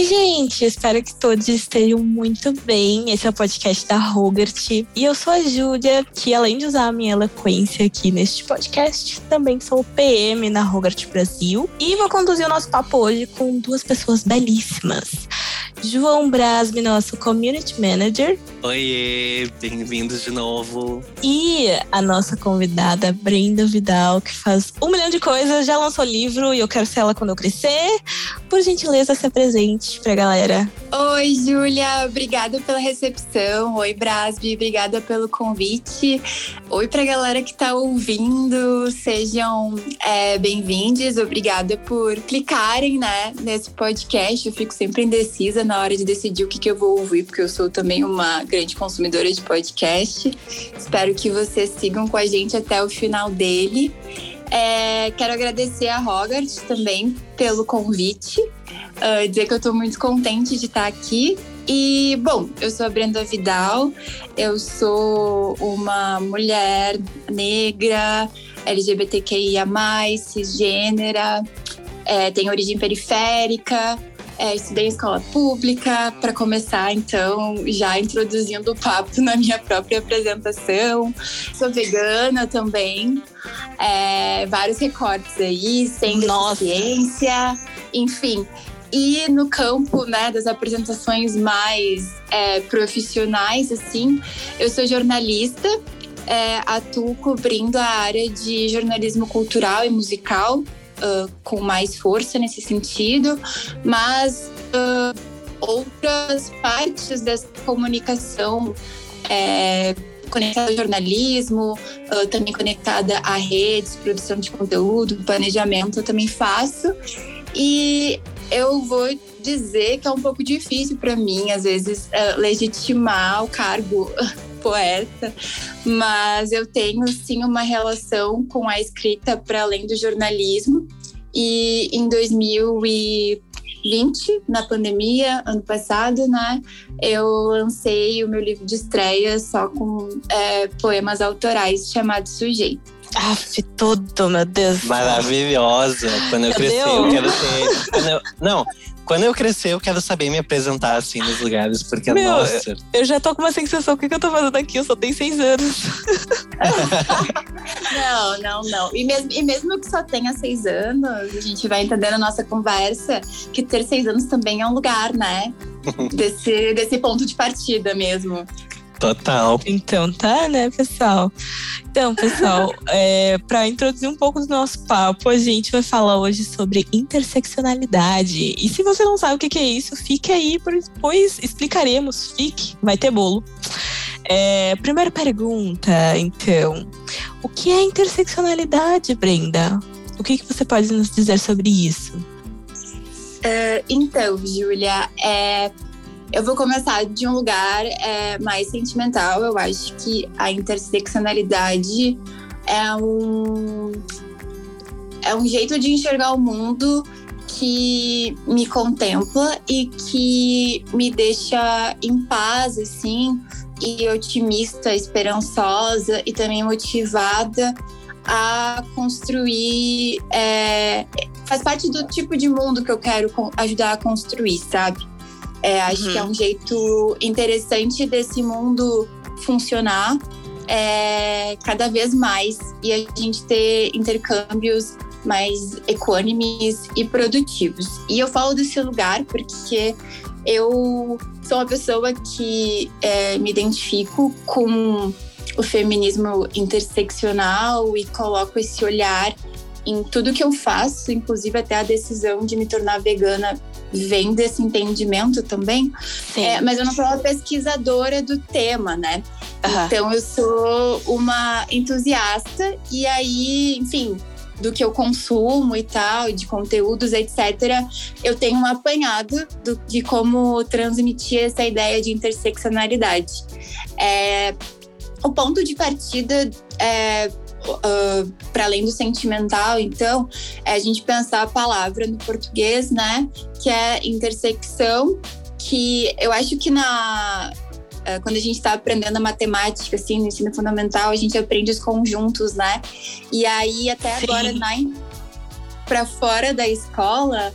Oi, gente! Espero que todos estejam muito bem. Esse é o podcast da Rogert. E eu sou a Júlia, que além de usar a minha eloquência aqui neste podcast, também sou PM na Rogert Brasil. E vou conduzir o nosso papo hoje com duas pessoas belíssimas. João Brasme, nosso Community Manager. Oiê, bem-vindos de novo. E a nossa convidada, Brenda Vidal, que faz um milhão de coisas, já lançou livro e eu quero ser ela quando eu crescer. Por gentileza, se apresente pra galera. Oi, Júlia, obrigada pela recepção. Oi, Brasbi, obrigada pelo convite. Oi pra galera que tá ouvindo, sejam é, bem-vindos. Obrigada por clicarem né, nesse podcast. Eu fico sempre indecisa na hora de decidir o que, que eu vou ouvir, porque eu sou também uma grande consumidora de podcast. Espero que vocês sigam com a gente até o final dele. É, quero agradecer a Rogart também pelo convite, uh, dizer que eu estou muito contente de estar aqui. E, bom, eu sou a Brenda Vidal, eu sou uma mulher negra, LGBTQIA, cisgênera, é, tenho origem periférica, é, estudei em escola pública, para começar, então, já introduzindo o papo na minha própria apresentação. Sou vegana também, é, vários recortes aí, sem deficiência, enfim. E no campo né, das apresentações mais é, profissionais, assim, eu sou jornalista, é, atuo cobrindo a área de jornalismo cultural e musical uh, com mais força nesse sentido, mas uh, outras partes dessa comunicação é, conectada ao jornalismo, uh, também conectada a redes, produção de conteúdo, planejamento, eu também faço. E eu vou dizer que é um pouco difícil para mim, às vezes, legitimar o cargo poeta, mas eu tenho sim uma relação com a escrita para além do jornalismo. E em 2020, na pandemia, ano passado, né, eu lancei o meu livro de estreia só com é, poemas autorais chamado Sujeito. Aff, tudo, meu Deus. Maravilhosa. Quando eu crescer, eu quero ter. Eu... Não, quando eu crescer, eu quero saber me apresentar assim nos lugares, porque, Meu, nossa. Eu já tô com uma sensação: o que, que eu tô fazendo aqui? Eu só tenho seis anos. não, não, não. E mesmo, e mesmo que só tenha seis anos, a gente vai entender na nossa conversa que ter seis anos também é um lugar, né? desse, desse ponto de partida mesmo. Total. Então tá, né, pessoal? Então, pessoal, é, para introduzir um pouco do nosso papo, a gente vai falar hoje sobre interseccionalidade. E se você não sabe o que, é isso, fique aí, pois explicaremos. Fique, vai ter bolo. É, primeira pergunta, então. O que é interseccionalidade, Brenda? O que, que você pode nos dizer sobre isso? Uh, então, Júlia, é eu vou começar de um lugar é, mais sentimental. Eu acho que a interseccionalidade é um, é um jeito de enxergar o mundo que me contempla e que me deixa em paz, assim, e otimista, esperançosa e também motivada a construir. É, faz parte do tipo de mundo que eu quero ajudar a construir, sabe? É, acho uhum. que é um jeito interessante desse mundo funcionar é, cada vez mais e a gente ter intercâmbios mais equânimes e produtivos. E eu falo desse lugar porque eu sou uma pessoa que é, me identifico com o feminismo interseccional e coloco esse olhar em tudo que eu faço, inclusive até a decisão de me tornar vegana vem desse entendimento também. É, mas eu não sou uma pesquisadora do tema, né? Uhum. Então eu sou uma entusiasta e aí, enfim, do que eu consumo e tal, de conteúdos, etc., eu tenho um apanhado do, de como transmitir essa ideia de interseccionalidade. É, o ponto de partida é, uh, para além do sentimental, então, é a gente pensar a palavra no português, né? Que é intersecção, que eu acho que na uh, quando a gente está aprendendo a matemática, assim, no ensino fundamental, a gente aprende os conjuntos, né? E aí, até Sim. agora, para fora da escola,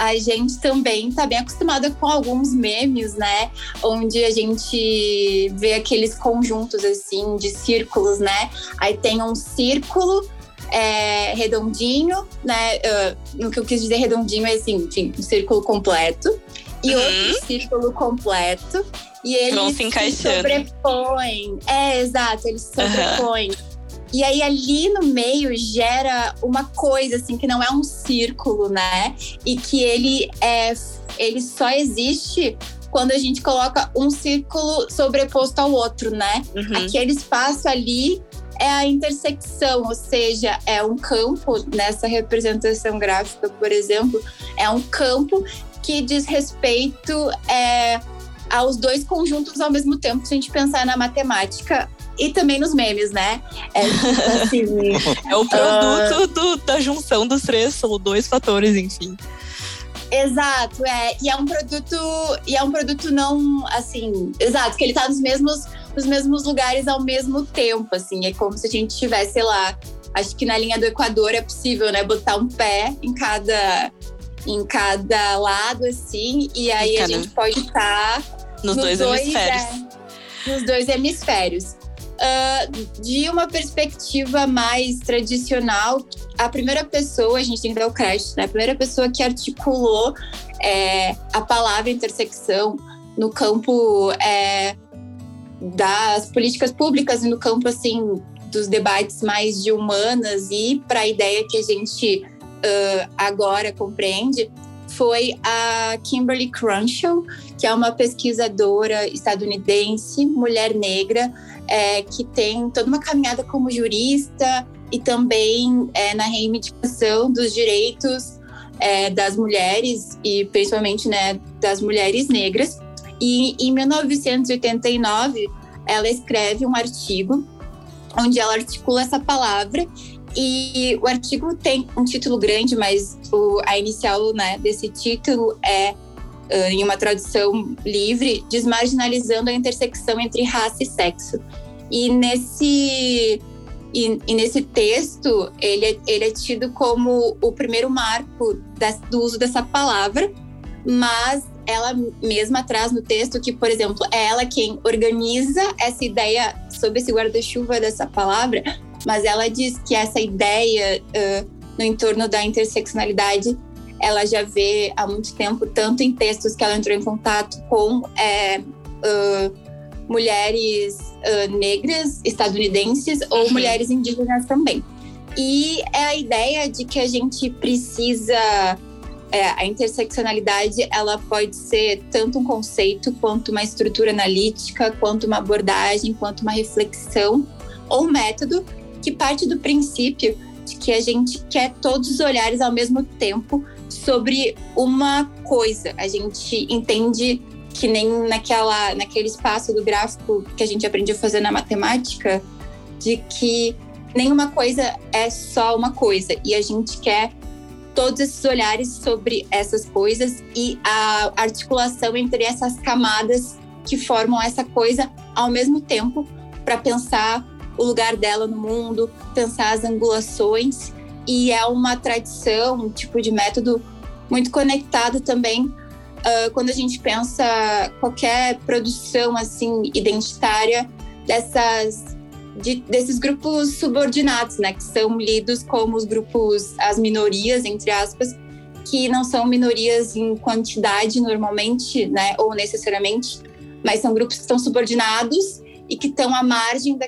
a gente também está bem acostumada com alguns memes, né? Onde a gente vê aqueles conjuntos assim de círculos, né? Aí tem um círculo é, redondinho, né? Uh, no que eu quis dizer redondinho é assim, enfim, um círculo completo. E uhum. outro círculo completo. E eles Vão se, se sobrepõem. É, exato, eles se sobrepõem. Uhum. E aí ali no meio gera uma coisa assim que não é um círculo, né? E que ele é ele só existe quando a gente coloca um círculo sobreposto ao outro, né? Uhum. Aquele espaço ali é a intersecção, ou seja, é um campo nessa representação gráfica, por exemplo, é um campo que diz respeito é, aos dois conjuntos ao mesmo tempo, se a gente pensar na matemática e também nos memes, né? É, assim, é o produto uh... do, da junção dos três, ou dois fatores, enfim. Exato, é. E é um produto, e é um produto não assim, exato, que ele tá nos mesmos, nos mesmos lugares ao mesmo tempo, assim. É como se a gente tivesse, sei lá, acho que na linha do Equador é possível, né, botar um pé em cada em cada lado, assim, e aí a gente pode estar tá nos, nos, dois, dois hemisférios. É, nos dois hemisférios. Uh, de uma perspectiva mais tradicional, a primeira pessoa, a gente tem que dar o crédito, né? A primeira pessoa que articulou é, a palavra intersecção no campo é, das políticas públicas e no campo, assim, dos debates mais de humanas e para a ideia que a gente uh, agora compreende, foi a Kimberly Crenshaw, que é uma pesquisadora estadunidense, mulher negra, é, que tem toda uma caminhada como jurista e também é, na reivindicação dos direitos é, das mulheres e principalmente né, das mulheres negras. E em 1989 ela escreve um artigo onde ela articula essa palavra e o artigo tem um título grande, mas o, a inicial né, desse título é uh, em uma tradução livre, desmarginalizando a intersecção entre raça e sexo. E nesse, e, e nesse texto, ele é, ele é tido como o primeiro marco das, do uso dessa palavra, mas ela mesma traz no texto que, por exemplo, é ela quem organiza essa ideia sobre esse guarda-chuva dessa palavra, mas ela diz que essa ideia uh, no entorno da interseccionalidade ela já vê há muito tempo, tanto em textos que ela entrou em contato com é, uh, mulheres uh, negras estadunidenses ou uhum. mulheres indígenas também. E é a ideia de que a gente precisa. É, a interseccionalidade ela pode ser tanto um conceito, quanto uma estrutura analítica, quanto uma abordagem, quanto uma reflexão ou um método que parte do princípio de que a gente quer todos os olhares ao mesmo tempo sobre uma coisa. A gente entende que nem naquela, naquele espaço do gráfico que a gente aprendeu a fazer na matemática, de que nenhuma coisa é só uma coisa e a gente quer todos esses olhares sobre essas coisas e a articulação entre essas camadas que formam essa coisa ao mesmo tempo para pensar o lugar dela no mundo, pensar as angulações e é uma tradição, um tipo de método muito conectado também uh, quando a gente pensa qualquer produção assim identitária dessas de, desses grupos subordinados, né, que são lidos como os grupos, as minorias entre aspas, que não são minorias em quantidade normalmente, né, ou necessariamente, mas são grupos que estão subordinados e que estão à margem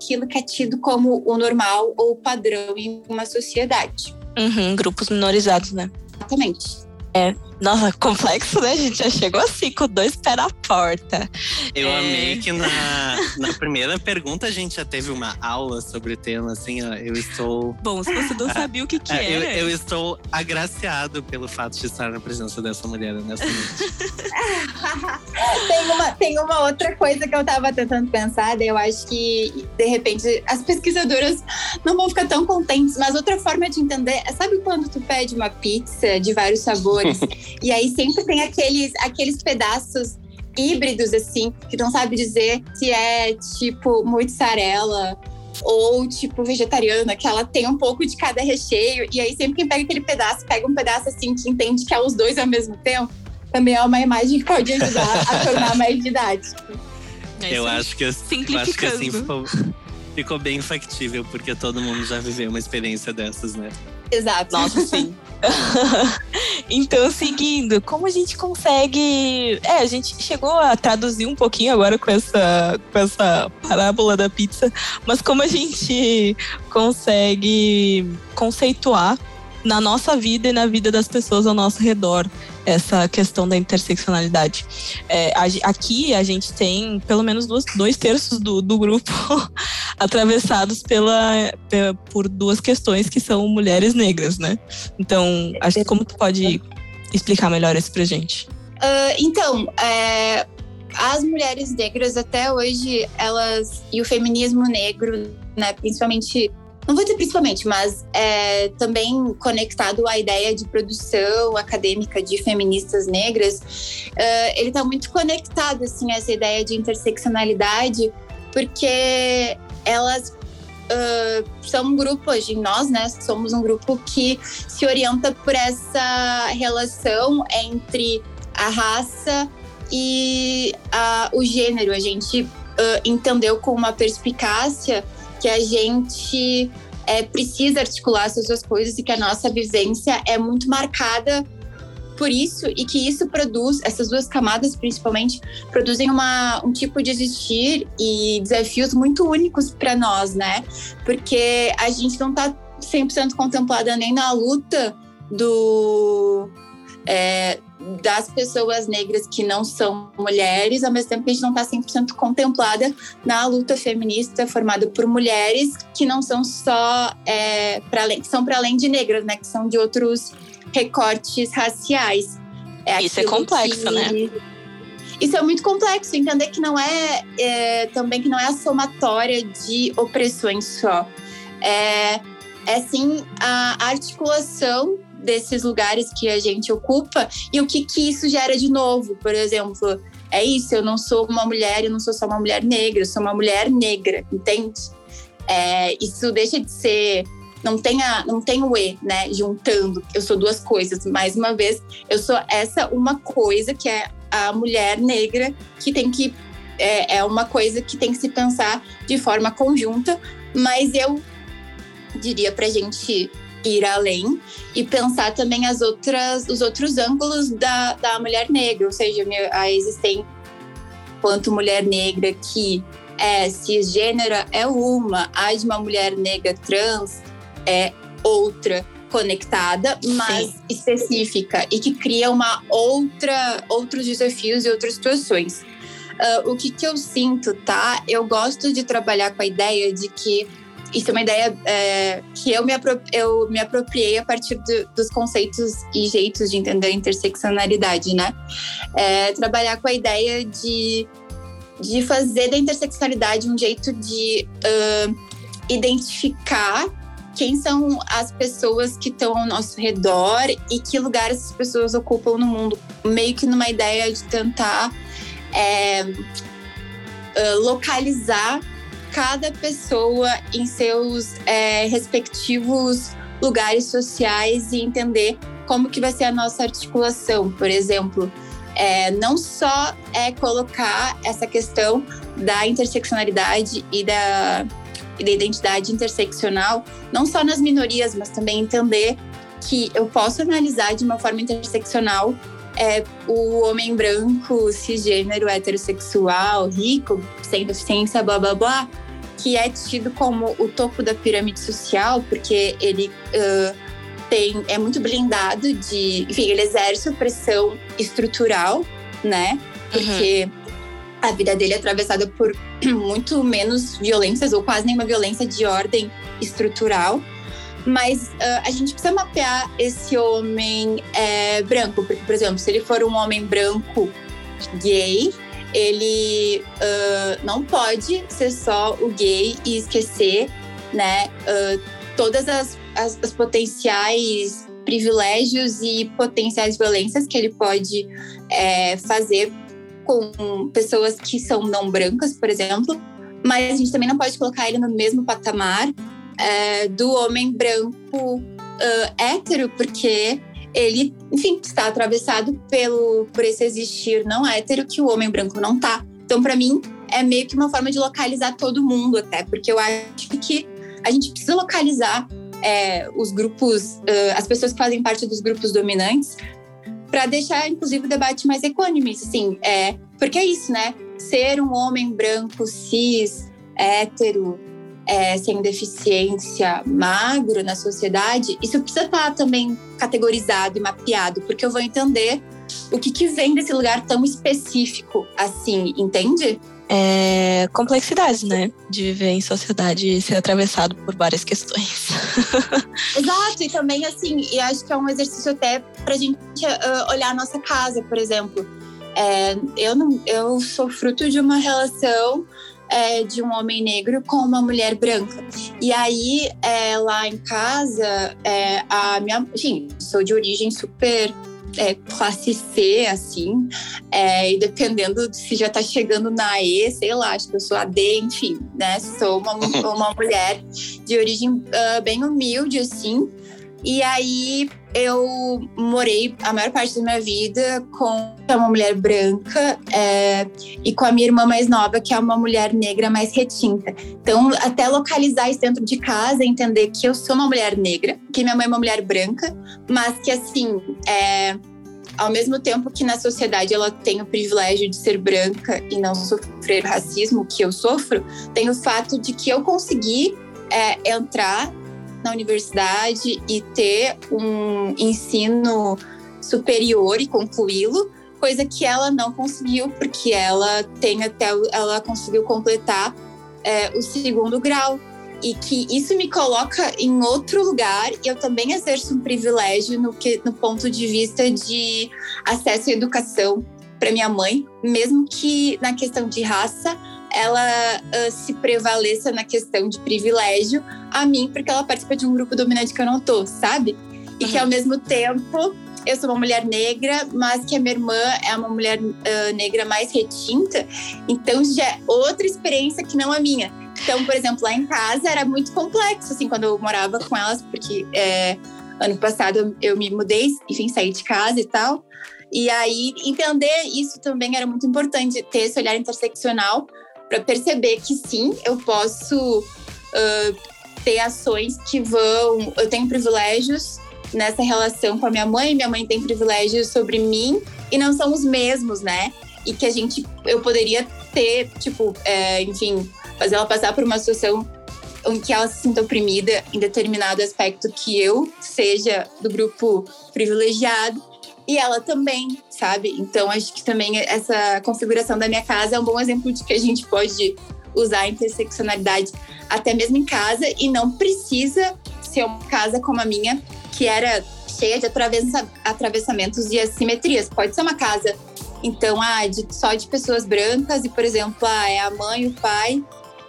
daquilo que é tido como o normal ou o padrão em uma sociedade. Uhum, grupos minorizados, né? Exatamente. É, nossa, complexo, né? A gente já chegou assim, com dois pés na porta. Eu é... amei que na, na primeira pergunta a gente já teve uma aula sobre o tema, assim, ó, eu estou… Bom, se você não ah, sabia o que que é, era… Eu, eu, estou agraciado pelo fato de estar na presença dessa mulher nessa noite. tem, uma, tem uma outra coisa que eu estava tentando pensar, eu acho que, de repente, as pesquisadoras não vão ficar tão contentes, mas outra forma de entender… Sabe quando tu pede uma pizza de vários sabores E aí sempre tem aqueles, aqueles pedaços híbridos, assim, que não sabe dizer se é tipo mozzarella ou tipo vegetariana, que ela tem um pouco de cada recheio, e aí sempre quem pega aquele pedaço, pega um pedaço assim que entende que é os dois ao mesmo tempo, também é uma imagem que pode ajudar a tornar mais didático. É eu acho que, eu acho que assim ficou, ficou bem factível, porque todo mundo já viveu uma experiência dessas, né? Exato. Nossa, sim. então, seguindo, como a gente consegue. É, a gente chegou a traduzir um pouquinho agora com essa, com essa parábola da pizza, mas como a gente consegue conceituar na nossa vida e na vida das pessoas ao nosso redor essa questão da interseccionalidade. É, aqui a gente tem pelo menos duas, dois terços do, do grupo atravessados pela, por duas questões que são mulheres negras, né? Então, acho como tu pode explicar melhor isso pra gente? Uh, então, é, as mulheres negras até hoje, elas e o feminismo negro, né, principalmente não vou dizer principalmente, mas é, também conectado à ideia de produção acadêmica de feministas negras, uh, ele está muito conectado assim a essa ideia de interseccionalidade, porque elas uh, são um grupo hoje, nós, né, somos um grupo que se orienta por essa relação entre a raça e a, o gênero. A gente uh, entendeu com uma perspicácia que a gente é, precisa articular essas duas coisas e que a nossa vivência é muito marcada por isso e que isso produz, essas duas camadas principalmente, produzem uma, um tipo de existir e desafios muito únicos para nós, né? Porque a gente não está 100% contemplada nem na luta do. É, das pessoas negras que não são mulheres, ao mesmo tempo que a gente não está 100% contemplada na luta feminista formada por mulheres que não são só é, para além, que são para além de negras, né, que são de outros recortes raciais. É Isso é complexo, que, né? Isso é muito complexo, entender que não é, é, também que não é a somatória de opressões só. É, é sim a articulação desses lugares que a gente ocupa e o que, que isso gera de novo. Por exemplo, é isso, eu não sou uma mulher, eu não sou só uma mulher negra, eu sou uma mulher negra, entende? É, isso deixa de ser. Não tem, a, não tem o E, né? Juntando, eu sou duas coisas. Mais uma vez, eu sou essa uma coisa que é a mulher negra que tem que. É, é uma coisa que tem que se pensar de forma conjunta, mas eu diria pra gente ir além e pensar também as outras, os outros ângulos da, da mulher negra, ou seja, a existência quanto mulher negra que é cisgênera é uma, a de uma mulher negra trans é outra conectada, mas Sim. específica e que cria uma outra outros desafios e outras situações. Uh, o que, que eu sinto, tá? Eu gosto de trabalhar com a ideia de que isso é uma ideia é, que eu me, eu me apropriei a partir do, dos conceitos e jeitos de entender a interseccionalidade, né? É, trabalhar com a ideia de, de fazer da interseccionalidade um jeito de uh, identificar quem são as pessoas que estão ao nosso redor e que lugares essas pessoas ocupam no mundo, meio que numa ideia de tentar é, localizar cada pessoa em seus é, respectivos lugares sociais e entender como que vai ser a nossa articulação, por exemplo. É, não só é colocar essa questão da interseccionalidade e da, e da identidade interseccional, não só nas minorias, mas também entender que eu posso analisar de uma forma interseccional é, o homem branco, cisgênero, heterossexual, rico, sem deficiência, blá blá blá, que é tido como o topo da pirâmide social, porque ele uh, tem, é muito blindado de. Enfim, ele exerce opressão estrutural, né? Porque uhum. a vida dele é atravessada por muito menos violências, ou quase nenhuma violência de ordem estrutural. Mas uh, a gente precisa mapear esse homem é, branco, porque, por exemplo, se ele for um homem branco gay, ele uh, não pode ser só o gay e esquecer, né, uh, todas as, as, as, potenciais privilégios e potenciais violências que ele pode é, fazer com pessoas que são não brancas, por exemplo, mas a gente também não pode colocar ele no mesmo patamar é, do homem branco uh, hétero, porque ele, enfim, está atravessado pelo por esse existir não hétero que o homem branco não tá. Então, para mim, é meio que uma forma de localizar todo mundo, até, porque eu acho que a gente precisa localizar é, os grupos, uh, as pessoas que fazem parte dos grupos dominantes, para deixar, inclusive, o debate mais econômico, assim, é, porque é isso, né? Ser um homem branco, cis, hétero, é, sem deficiência, magro na sociedade, isso precisa estar tá também categorizado e mapeado, porque eu vou entender o que, que vem desse lugar tão específico assim, entende? É complexidade, né? De viver em sociedade e ser atravessado por várias questões. Exato, e também assim, e acho que é um exercício até pra gente uh, olhar a nossa casa, por exemplo. É, eu, não, eu sou fruto de uma relação é, de um homem negro com uma mulher branca. E aí, é, lá em casa, é, a minha. Enfim, sou de origem super é, classe C, assim, é, e dependendo de se já tá chegando na E, sei lá, acho que eu sou a D, enfim, né? Sou uma, uma mulher de origem uh, bem humilde, assim, e aí eu morei a maior parte da minha vida com uma mulher branca é, e com a minha irmã mais nova, que é uma mulher negra mais retinta. Então, até localizar isso dentro de casa, entender que eu sou uma mulher negra, que minha mãe é uma mulher branca, mas que assim, é, ao mesmo tempo que na sociedade ela tem o privilégio de ser branca e não sofrer racismo que eu sofro, tem o fato de que eu consegui é, entrar na universidade e ter um ensino superior e concluí-lo, coisa que ela não conseguiu, porque ela tem até ela conseguiu completar é, o segundo grau. E que isso me coloca em outro lugar, e eu também exerço um privilégio no, que, no ponto de vista de acesso à educação para minha mãe, mesmo que na questão de raça ela uh, se prevaleça na questão de privilégio a mim, porque ela participa de um grupo dominante que eu não tô, sabe? E uhum. que ao mesmo tempo eu sou uma mulher negra, mas que a minha irmã é uma mulher uh, negra mais retinta, então já é outra experiência que não a minha. Então, por exemplo, lá em casa era muito complexo, assim, quando eu morava com elas, porque é, ano passado eu me mudei, enfim, saí de casa e tal. E aí, entender isso também era muito importante, ter esse olhar interseccional para perceber que sim, eu posso uh, ter ações que vão. Eu tenho privilégios nessa relação com a minha mãe, minha mãe tem privilégios sobre mim e não são os mesmos, né? E que a gente, eu poderia ter, tipo, é, enfim, fazer ela passar por uma situação em que ela se sinta oprimida em determinado aspecto que eu seja do grupo privilegiado e ela também, sabe? Então acho que também essa configuração da minha casa é um bom exemplo de que a gente pode usar a interseccionalidade até mesmo em casa e não precisa ser uma casa como a minha, que era cheia de atravessamentos e assimetrias. Pode ser uma casa, então, ah, de, só de pessoas brancas e, por exemplo, ah, é a mãe, o pai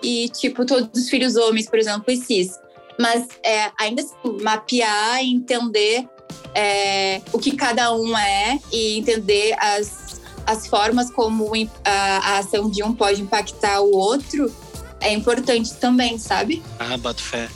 e, tipo, todos os filhos homens, por exemplo, e cis. Mas é, ainda assim, mapear e entender é, o que cada um é e entender as, as formas como a, a ação de um pode impactar o outro é importante também, sabe? Ah, boto fé.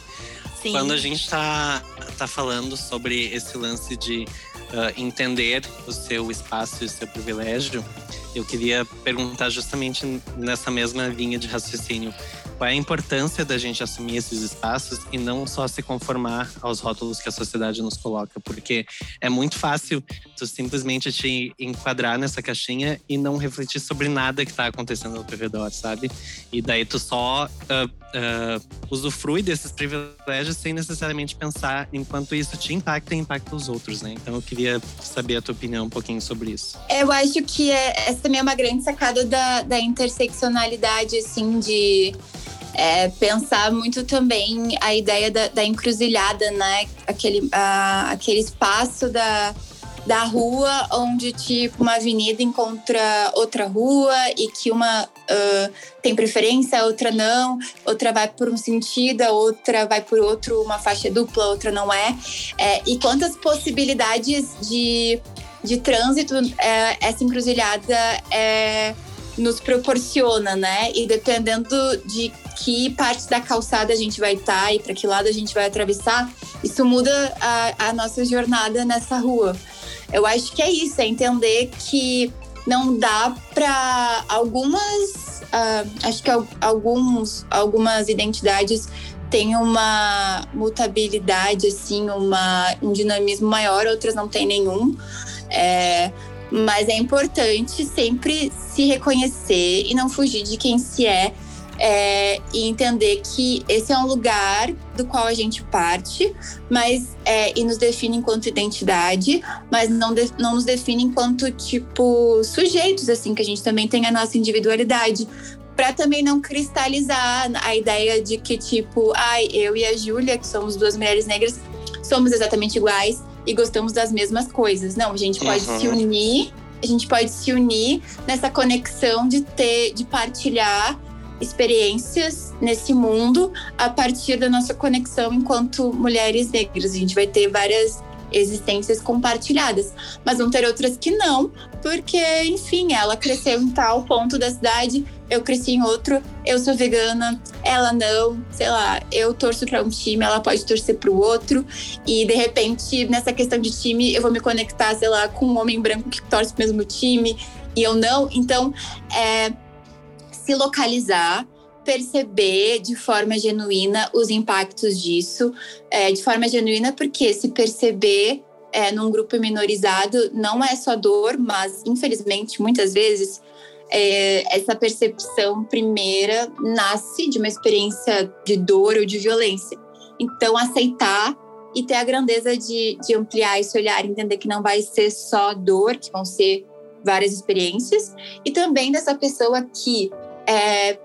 Sim. Quando a gente tá, tá falando sobre esse lance de uh, entender o seu espaço e o seu privilégio, eu queria perguntar justamente nessa mesma linha de raciocínio qual é a importância da gente assumir esses espaços e não só se conformar aos rótulos que a sociedade nos coloca, porque é muito fácil tu simplesmente te enquadrar nessa caixinha e não refletir sobre nada que está acontecendo ao teu redor, sabe? E daí tu só uh, uh, usufrui desses privilégios sem necessariamente pensar enquanto isso te impacta e impacta os outros, né? Então eu queria saber a tua opinião um pouquinho sobre isso. Eu acho que é, essa também é uma grande sacada da, da interseccionalidade, assim, de é, pensar muito também a ideia da, da encruzilhada, né? Aquele, aquele espaço da, da rua onde, tipo, uma avenida encontra outra rua e que uma uh, tem preferência, outra não, outra vai por um sentido, a outra vai por outro, uma faixa dupla, outra não é. é e quantas possibilidades de, de trânsito é, essa encruzilhada é nos proporciona, né? E dependendo de que parte da calçada a gente vai estar tá e para que lado a gente vai atravessar, isso muda a, a nossa jornada nessa rua. Eu acho que é isso, é entender que não dá para algumas, uh, acho que alguns, algumas identidades têm uma mutabilidade, assim, uma, um dinamismo maior, outras não têm nenhum. É, mas é importante sempre se reconhecer e não fugir de quem se é é, e entender que esse é um lugar do qual a gente parte, mas é, e nos define enquanto identidade, mas não, de, não nos define enquanto tipo sujeitos, assim que a gente também tem a nossa individualidade, para também não cristalizar a ideia de que tipo, ai, eu e a Júlia, que somos duas mulheres negras, somos exatamente iguais e gostamos das mesmas coisas. Não, a gente pode uhum. se unir, a gente pode se unir nessa conexão de ter, de partilhar experiências nesse mundo a partir da nossa conexão enquanto mulheres negras. A gente vai ter várias existências compartilhadas, mas vão ter outras que não, porque, enfim, ela cresceu em tal ponto da cidade, eu cresci em outro, eu sou vegana, ela não, sei lá, eu torço para um time, ela pode torcer para o outro, e de repente, nessa questão de time, eu vou me conectar, sei lá, com um homem branco que torce pro mesmo time e eu não. Então, é se localizar, perceber de forma genuína os impactos disso, é, de forma genuína, porque se perceber é, num grupo minorizado não é só dor, mas infelizmente muitas vezes é, essa percepção primeira nasce de uma experiência de dor ou de violência. Então, aceitar e ter a grandeza de, de ampliar esse olhar, entender que não vai ser só dor, que vão ser várias experiências, e também dessa pessoa que é,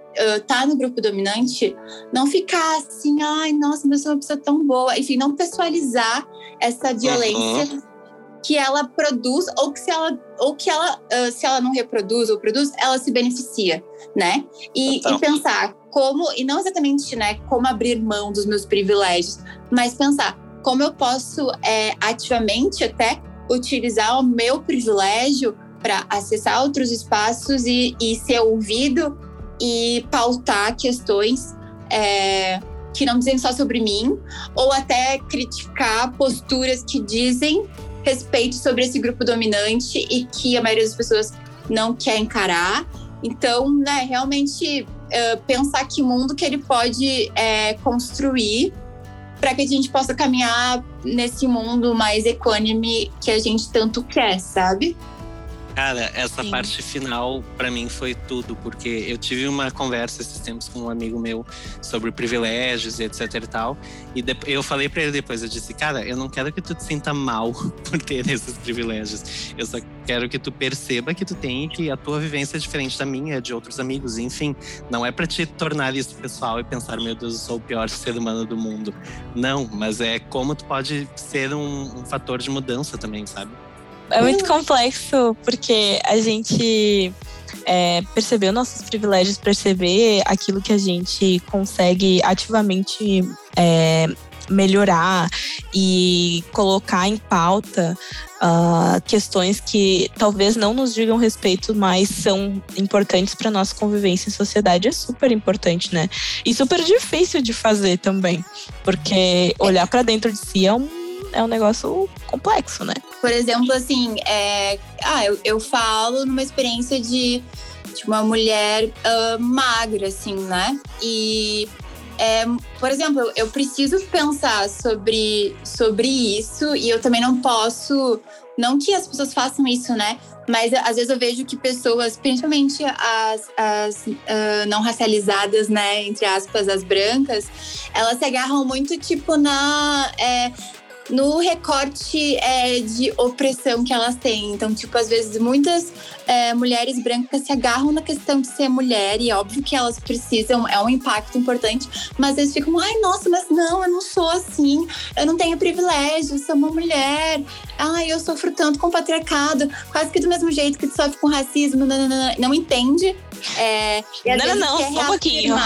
tá no grupo dominante, não ficar assim, ai, nossa, mas eu sou uma pessoa tão boa. Enfim, não pessoalizar essa violência uhum. Que ela produz, ou que se ela, ou que ela, uh, se ela não reproduz ou produz, ela se beneficia, né? E, e, pensar como, e não exatamente, né, como abrir mão dos meus privilégios, mas pensar como eu posso é, ativamente até utilizar o meu privilégio para acessar outros espaços e, e ser ouvido e pautar questões é, que não dizem só sobre mim, ou até criticar posturas que dizem respeito sobre esse grupo dominante e que a maioria das pessoas não quer encarar. Então, né, realmente uh, pensar que mundo que ele pode é, construir para que a gente possa caminhar nesse mundo mais equânime que a gente tanto quer, sabe? Cara, essa Sim. parte final para mim foi tudo, porque eu tive uma conversa esses tempos com um amigo meu sobre privilégios e etc e tal. E eu falei para ele depois, eu disse, cara, eu não quero que tu te sinta mal por ter esses privilégios. Eu só quero que tu perceba que tu tem que a tua vivência é diferente da minha, de outros amigos, enfim. Não é para te tornar isso pessoal e pensar, meu Deus, eu sou o pior ser humano do mundo. Não, mas é como tu pode ser um, um fator de mudança também, sabe? É muito complexo, porque a gente é, perceber nossos privilégios, perceber aquilo que a gente consegue ativamente é, melhorar e colocar em pauta uh, questões que talvez não nos digam respeito, mas são importantes para nossa convivência em sociedade é super importante, né? E super difícil de fazer também, porque olhar para dentro de si é um é um negócio complexo, né? Por exemplo, assim, é, ah, eu, eu falo numa experiência de, de uma mulher uh, magra, assim, né? E, é, por exemplo, eu preciso pensar sobre, sobre isso e eu também não posso. Não que as pessoas façam isso, né? Mas às vezes eu vejo que pessoas, principalmente as, as uh, não racializadas, né, entre aspas, as brancas, elas se agarram muito, tipo, na. É, no recorte é, de opressão que elas têm. Então, tipo, às vezes muitas é, mulheres brancas se agarram na questão de ser mulher, e é óbvio que elas precisam, é um impacto importante, mas eles ficam, ai, nossa, mas não, eu não sou assim, eu não tenho privilégio, sou uma mulher, ai, eu sofro tanto com o patriarcado, quase que do mesmo jeito que tu sofre com racismo, não, não, não, não entende. É, não, não, não, só um pouquinho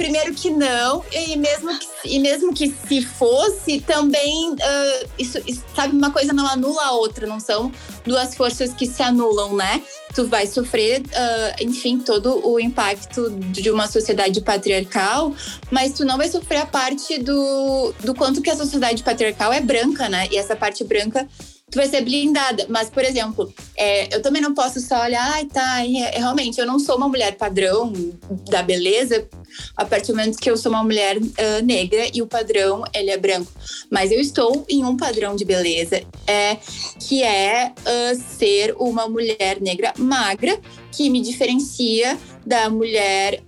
Primeiro que não, e mesmo que, e mesmo que se fosse, também uh, isso, sabe, uma coisa não anula a outra, não são duas forças que se anulam, né? Tu vai sofrer, uh, enfim, todo o impacto de uma sociedade patriarcal, mas tu não vai sofrer a parte do, do quanto que a sociedade patriarcal é branca, né? E essa parte branca tu vai ser blindada. Mas, por exemplo, é, eu também não posso só olhar, ai, tá, é, realmente, eu não sou uma mulher padrão da beleza, a partir do momento que eu sou uma mulher uh, negra e o padrão, ele é branco. Mas eu estou em um padrão de beleza, é, que é uh, ser uma mulher negra magra, que me diferencia da mulher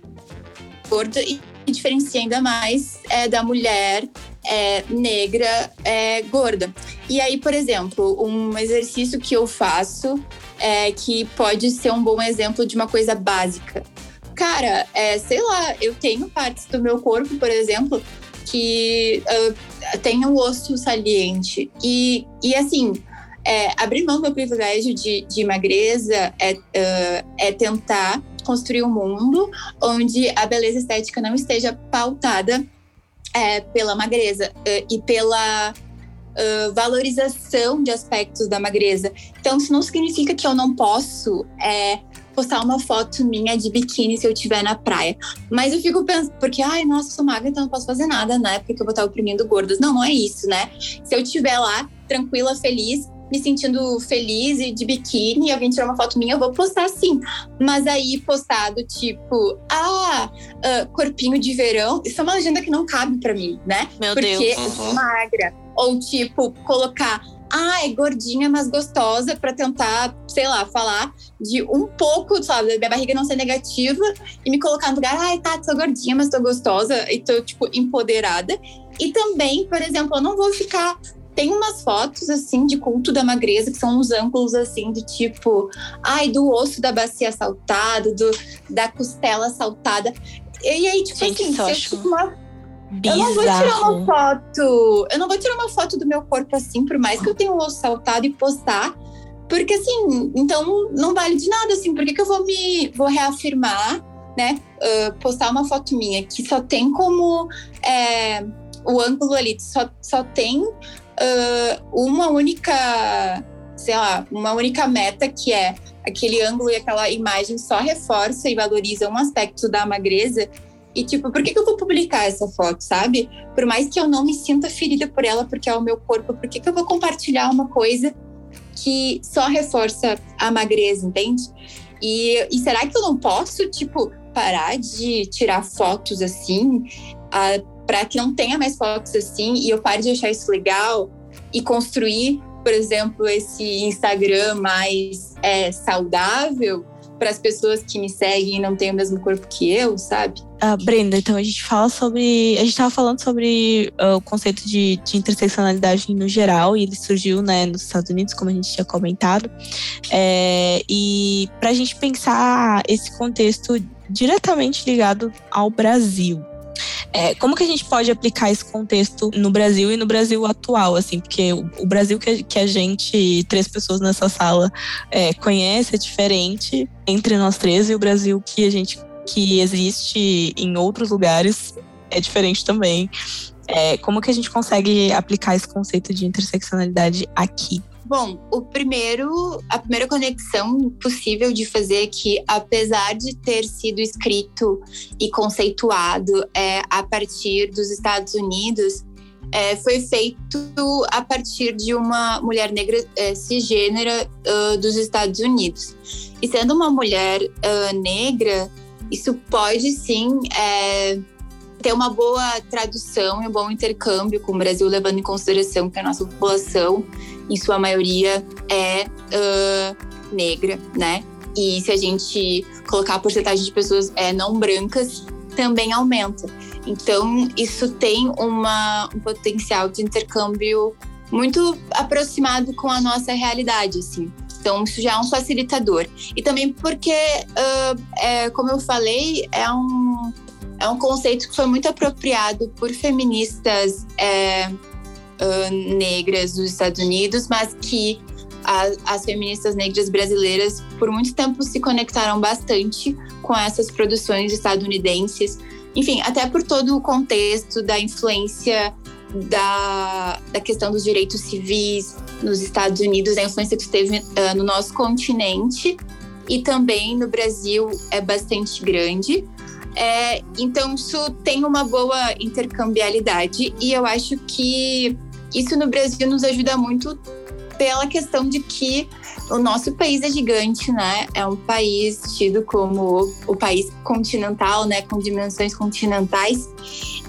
gorda e diferencia ainda mais é, da mulher é, negra é, gorda. E aí, por exemplo, um exercício que eu faço é que pode ser um bom exemplo de uma coisa básica. Cara, é, sei lá, eu tenho partes do meu corpo, por exemplo, que uh, tem um osso saliente. E, e assim, é, abrir mão do meu privilégio de, de magreza é, uh, é tentar construir um mundo onde a beleza estética não esteja pautada é, pela magreza uh, e pela uh, valorização de aspectos da magreza. Então, isso não significa que eu não posso é, postar uma foto minha de biquíni se eu estiver na praia. Mas eu fico pensando, porque, ai, nossa, eu sou magra, então não posso fazer nada, né? Porque eu vou estar oprimindo gordas. Não, não é isso, né? Se eu estiver lá, tranquila, feliz, me sentindo feliz e de biquíni, alguém tirar uma foto minha, eu vou postar sim. Mas aí postado tipo, ah, uh, corpinho de verão, isso é uma legenda que não cabe para mim, né? Meu Porque Deus. eu sou magra. Ou tipo, colocar ah, é gordinha, mas gostosa, para tentar, sei lá, falar de um pouco, sabe, minha barriga não ser negativa e me colocar no lugar, ai, tá, tô gordinha, mas tô gostosa e tô, tipo, empoderada. E também, por exemplo, eu não vou ficar tem umas fotos, assim, de culto da magreza, que são uns ângulos, assim, de tipo, ai, do osso da bacia saltado, do, da costela saltada. E aí, tipo Gente, assim, se eu, acho uma, eu não vou tirar uma foto. Eu não vou tirar uma foto do meu corpo assim, por mais que eu tenha o osso saltado e postar. Porque assim, então não vale de nada, assim, por que, que eu vou me vou reafirmar, né? Uh, postar uma foto minha que só tem como é, o ângulo ali, só, só tem uh, uma única, sei lá, uma única meta que é aquele ângulo e aquela imagem só reforça e valoriza um aspecto da magreza. E, tipo, por que, que eu vou publicar essa foto, sabe? Por mais que eu não me sinta ferida por ela, porque é o meu corpo, por que, que eu vou compartilhar uma coisa que só reforça a magreza, entende? E, e será que eu não posso, tipo, parar de tirar fotos assim? Para que não tenha mais fotos assim e eu pare de achar isso legal e construir, por exemplo, esse Instagram mais é, saudável para as pessoas que me seguem e não têm o mesmo corpo que eu, sabe? Ah, Brenda, então a gente fala sobre. A gente estava falando sobre uh, o conceito de, de, interseccionalidade no geral, e ele surgiu né, nos Estados Unidos, como a gente tinha comentado. É, e para a gente pensar esse contexto diretamente ligado ao Brasil. É, como que a gente pode aplicar esse contexto no Brasil e no Brasil atual, assim, porque o, Brasil que, que, a gente, três pessoas nessa sala, é, conhece é diferente entre nós três e o Brasil que a gente que existe em outros lugares é diferente também. É, como que a gente consegue aplicar esse conceito de interseccionalidade aqui? Bom, o primeiro, a primeira conexão possível de fazer é que, apesar de ter sido escrito e conceituado é, a partir dos Estados Unidos, é, foi feito a partir de uma mulher negra é, cisgênera uh, dos Estados Unidos. E sendo uma mulher uh, negra, isso pode sim é, ter uma boa tradução e um bom intercâmbio com o Brasil, levando em consideração que a nossa população em sua maioria, é uh, negra, né? E se a gente colocar a porcentagem de pessoas é, não brancas, também aumenta. Então, isso tem uma, um potencial de intercâmbio muito aproximado com a nossa realidade, assim. Então, isso já é um facilitador. E também porque, uh, é, como eu falei, é um, é um conceito que foi muito apropriado por feministas é, uh, negras dos Estados Unidos, mas que a, as feministas negras brasileiras por muito tempo se conectaram bastante com essas produções estadunidenses enfim, até por todo o contexto da influência da, da questão dos direitos civis nos Estados Unidos, a influência que teve uh, no nosso continente e também no Brasil é bastante grande. É, então, isso tem uma boa intercambialidade e eu acho que isso no Brasil nos ajuda muito pela questão de que o nosso país é gigante, né? É um país tido como o país continental, né? Com dimensões continentais.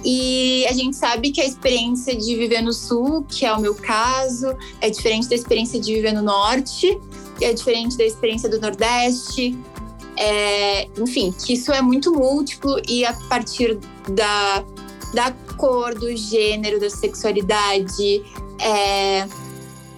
E a gente sabe que a experiência de viver no sul, que é o meu caso, é diferente da experiência de viver no norte, é diferente da experiência do nordeste. É, enfim, que isso é muito múltiplo e a partir da, da cor, do gênero, da sexualidade, é,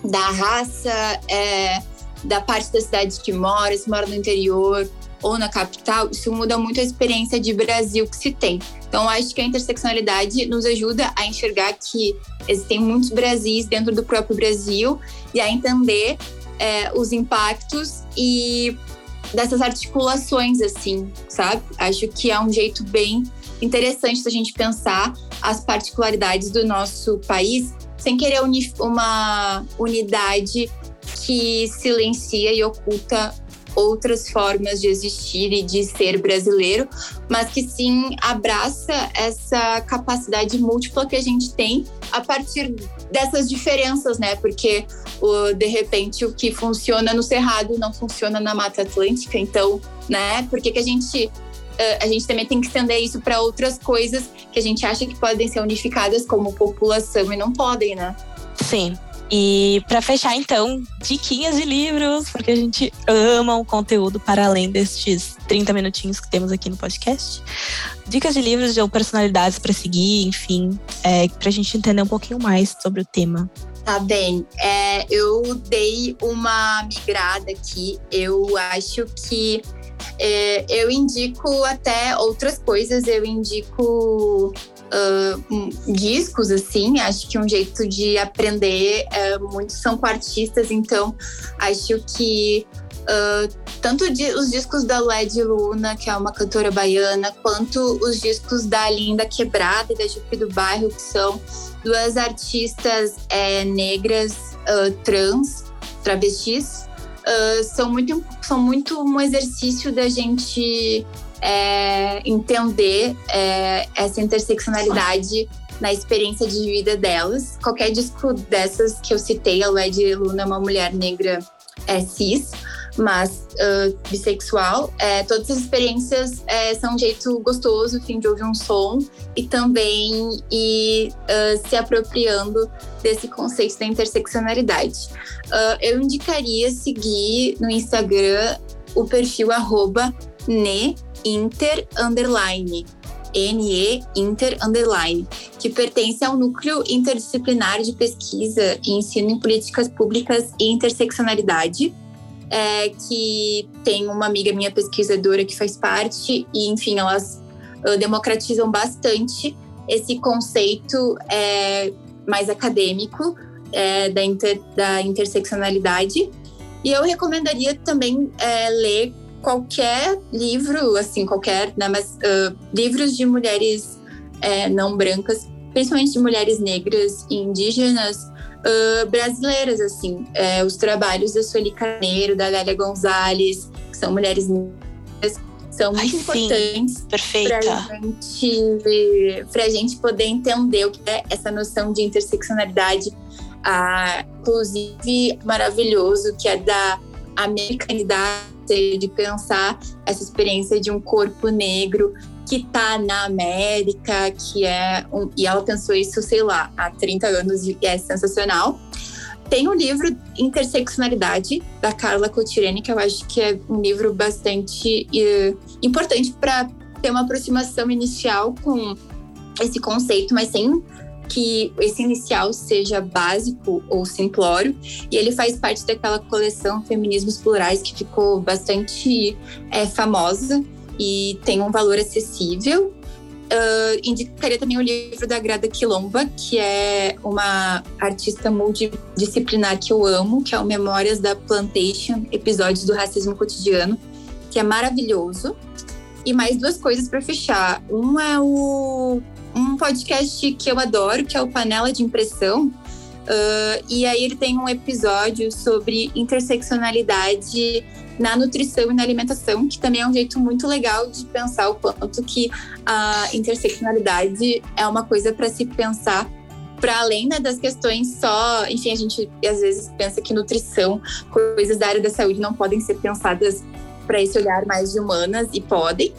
da raça, é, da parte da cidade que mora, se mora no interior ou na capital, isso muda muito a experiência de Brasil que se tem. Então, acho que a interseccionalidade nos ajuda a enxergar que existem muitos Brasis dentro do próprio Brasil e a entender é, os impactos e dessas articulações, assim, sabe? Acho que é um jeito bem interessante da gente pensar as particularidades do nosso país sem querer uma unidade que silencia e oculta outras formas de existir e de ser brasileiro, mas que sim abraça essa capacidade múltipla que a gente tem a partir dessas diferenças, né? Porque o, de repente o que funciona no Cerrado não funciona na Mata Atlântica, então, né? Por que, que a gente eh, a gente também tem que estender isso para outras coisas que a gente acha que podem ser unificadas como população e não podem, né? Sim. E para fechar, então, diquinhas de livros, porque a gente ama o conteúdo para além destes 30 minutinhos que temos aqui no podcast. Dicas de livros de personalidades para seguir, enfim, é, para a gente entender um pouquinho mais sobre o tema. Tá bem. É, eu dei uma migrada aqui. Eu acho que é, eu indico até outras coisas. Eu indico uh, discos, assim. Acho que um jeito de aprender, uh, muitos são com artistas, então acho que uh, tanto os discos da Led Luna, que é uma cantora baiana, quanto os discos da Linda Quebrada e da Jupe do Bairro, que são duas artistas é, negras uh, trans, travestis, uh, são, muito, são muito um exercício da gente é, entender é, essa interseccionalidade na experiência de vida delas. Qualquer disco dessas que eu citei, a Led Luna é uma mulher negra é, cis, mas uh, bissexual. É, todas as experiências é, são um jeito gostoso, fim de ouvir um som e também ir uh, se apropriando desse conceito da interseccionalidade. Uh, eu indicaria seguir no Instagram o perfil arroba underline NE Inter Underline, que pertence ao Núcleo Interdisciplinar de Pesquisa e Ensino em Políticas Públicas e Interseccionalidade, é, que tem uma amiga minha pesquisadora que faz parte, e enfim, elas uh, democratizam bastante esse conceito é, mais acadêmico é, da, inter, da interseccionalidade. E eu recomendaria também é, ler qualquer livro, assim, qualquer, né, mas uh, livros de mulheres é, não brancas, principalmente de mulheres negras e indígenas, uh, brasileiras, assim. É, os trabalhos da Sueli Carneiro, da Lélia Gonzalez, que são mulheres negras, são muito Ai, importantes para gente, a gente poder entender o que é essa noção de interseccionalidade, ah, inclusive maravilhoso, que é da americanidade, de pensar essa experiência de um corpo negro que está na América, que é um, e ela pensou isso, sei lá, há 30 anos e é sensacional. Tem o livro Interseccionalidade da Carla Cotirene, que eu acho que é um livro bastante uh, importante para ter uma aproximação inicial com esse conceito, mas sem que esse inicial seja básico ou simplório, e ele faz parte daquela coleção Feminismos Plurais que ficou bastante é, famosa e tem um valor acessível. Uh, indicaria também o livro da Grada Quilomba, que é uma artista multidisciplinar que eu amo, que é o Memórias da Plantation, Episódios do Racismo Cotidiano, que é maravilhoso. E mais duas coisas para fechar. Um é o um podcast que eu adoro, que é o Panela de Impressão. Uh, e aí ele tem um episódio sobre interseccionalidade na nutrição e na alimentação, que também é um jeito muito legal de pensar o quanto que a interseccionalidade é uma coisa para se pensar para além né, das questões só, enfim, a gente às vezes pensa que nutrição, coisas da área da saúde não podem ser pensadas para esse olhar mais de humanas e podem.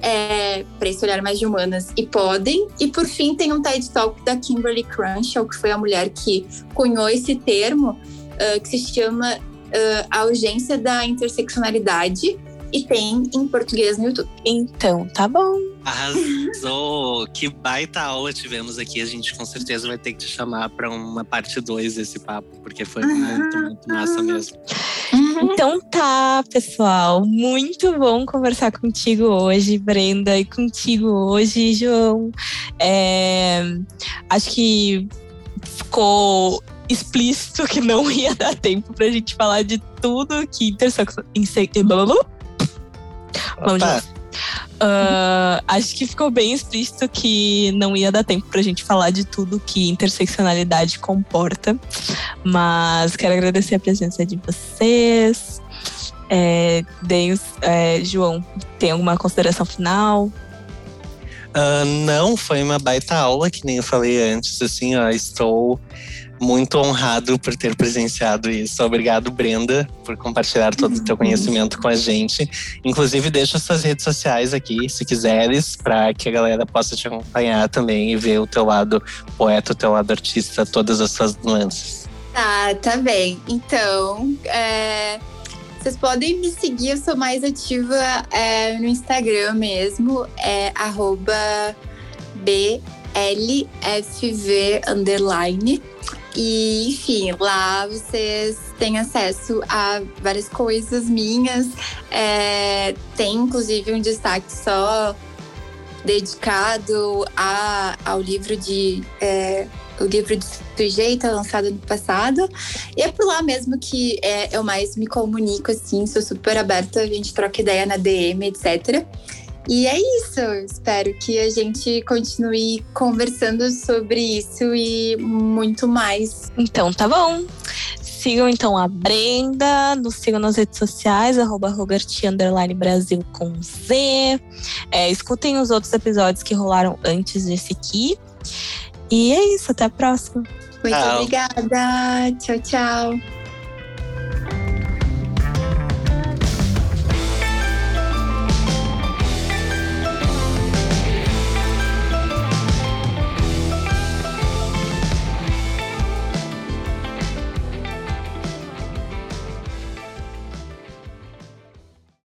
É, para esse olhar mais de humanas e podem. E por fim tem um TED Talk da Kimberly Crenshaw, que foi a mulher que cunhou esse termo, uh, que se chama uh, A Urgência da Interseccionalidade, e tem em português no YouTube. Então, tá bom. Arrasou! que baita aula tivemos aqui. A gente com certeza vai ter que te chamar para uma parte 2 desse papo, porque foi uhum. muito, muito massa mesmo. Uhum. Então tá, pessoal. Muito bom conversar contigo hoje, Brenda, e contigo hoje, João. É, acho que ficou explícito que não ia dar tempo pra gente falar de tudo que intersecção. Vamos Uh, acho que ficou bem explícito que não ia dar tempo pra gente falar de tudo que interseccionalidade comporta. Mas quero agradecer a presença de vocês. É, Deus, é, João, tem alguma consideração final? Uh, não, foi uma baita aula, que nem eu falei antes. Assim, ó, estou muito honrado por ter presenciado isso. Obrigado, Brenda, por compartilhar todo o teu uhum. conhecimento com a gente. Inclusive, deixa suas redes sociais aqui, se quiseres, para que a galera possa te acompanhar também e ver o teu lado poeta, o teu lado artista, todas as suas nuances. Tá, tá bem. Então, é, vocês podem me seguir, eu sou mais ativa é, no Instagram mesmo, é arroba BLFV underline. E, enfim, lá vocês têm acesso a várias coisas minhas. É, tem, inclusive, um destaque só dedicado a, ao livro de. É, o livro de sujeito lançado no passado. E é por lá mesmo que é, eu mais me comunico, assim, sou super aberta, a gente troca ideia na DM, etc. E é isso. Espero que a gente continue conversando sobre isso e muito mais. Então, tá bom. Sigam então a Brenda, nos sigam nas redes sociais, arroba Brasil com Z. É, escutem os outros episódios que rolaram antes desse aqui. E é isso, até a próxima. Muito tchau. obrigada. Tchau, tchau.